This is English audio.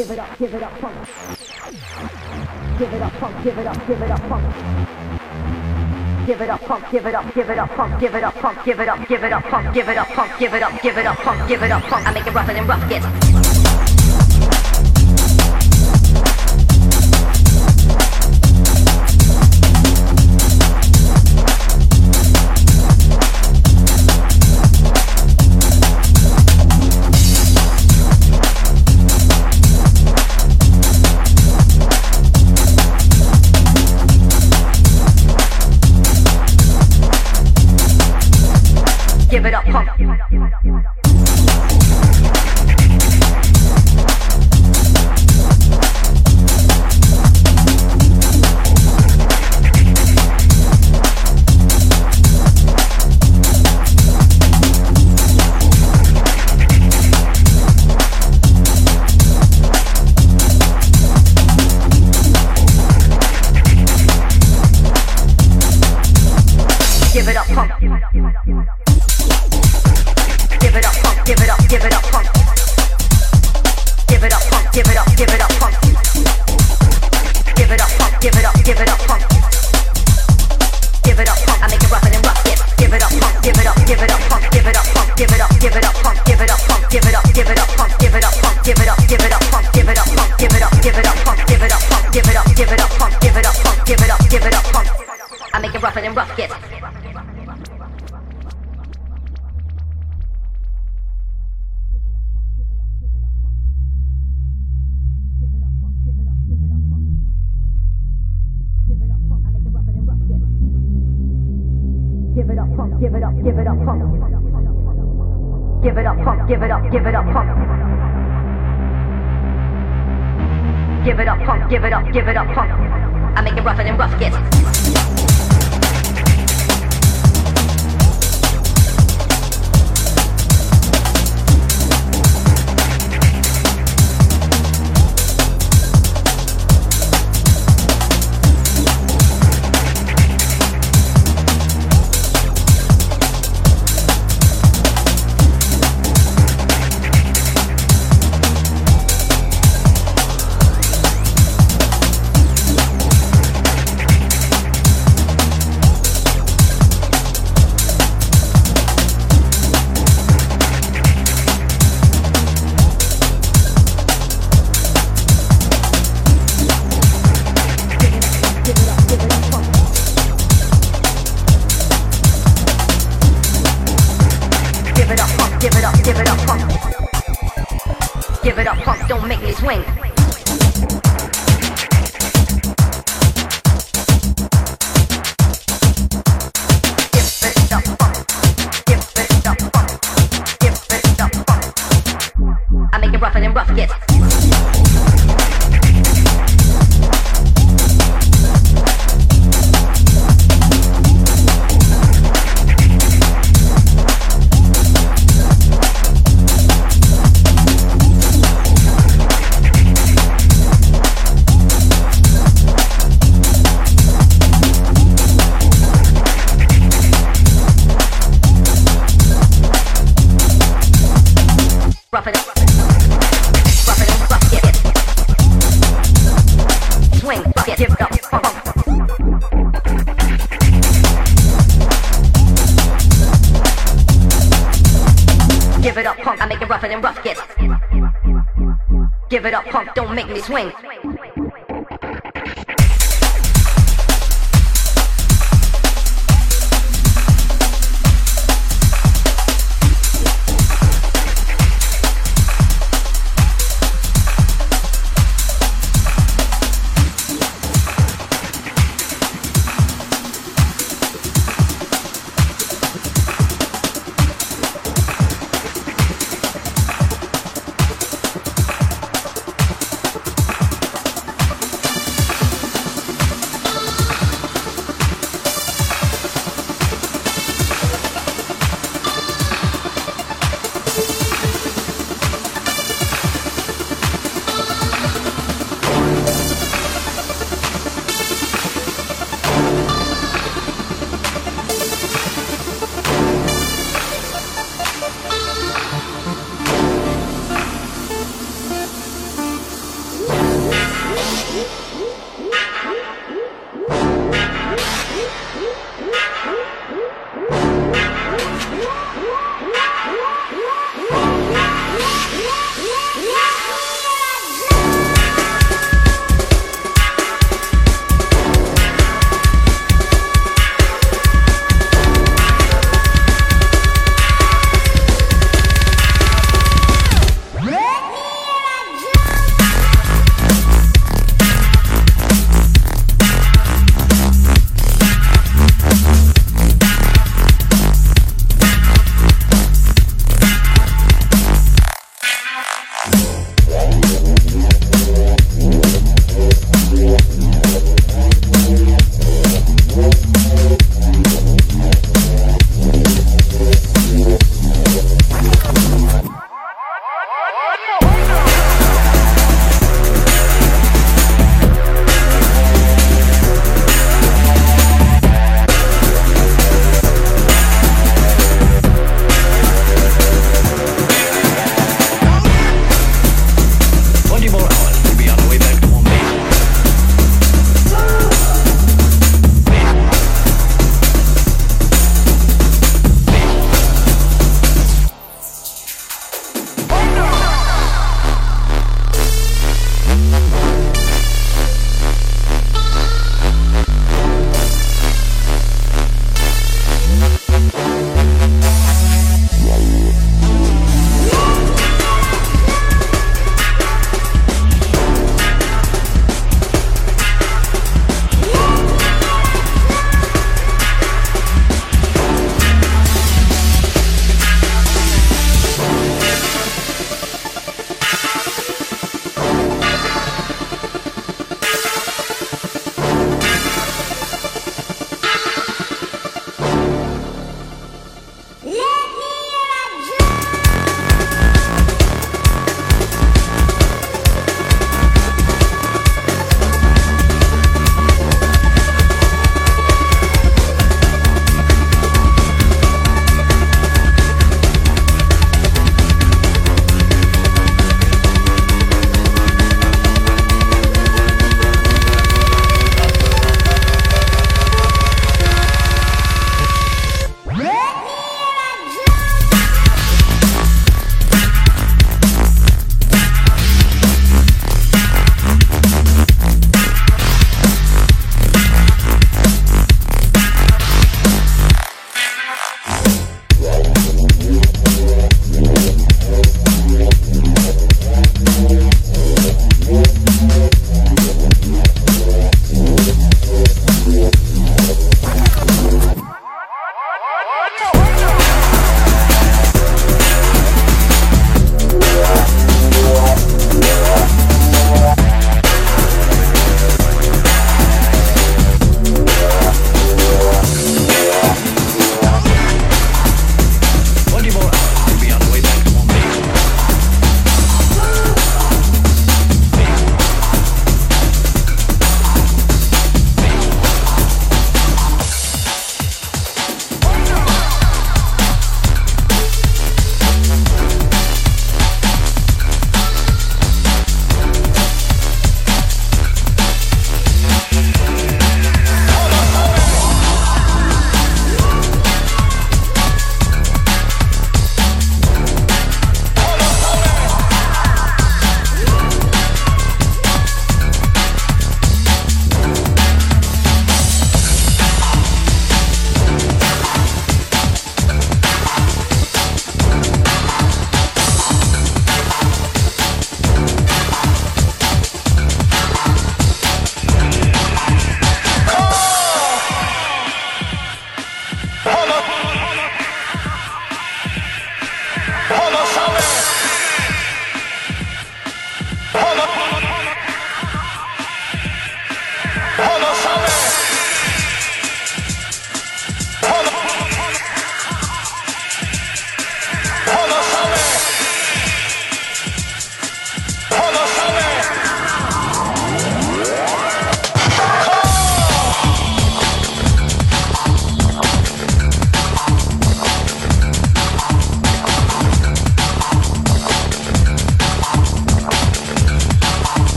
give it up, give it up, funk. Give it up, funk, give it up, give it up, funk. Give it up, funk, give it up, give it up, funk, give it up, funk, give it up, give it up, funk, give it up, funk, give it up, give it up, funk, give it up, funk. I make it rougher than rough get. up. Give it up, pump, give it up, give it up, pump. Give it up, pump, give it up, give it up, pump. Give it up, pump, give it up, give it up, pump. I make it rougher than rough gets. than rough gets. Give it up, punk, don't make me swing.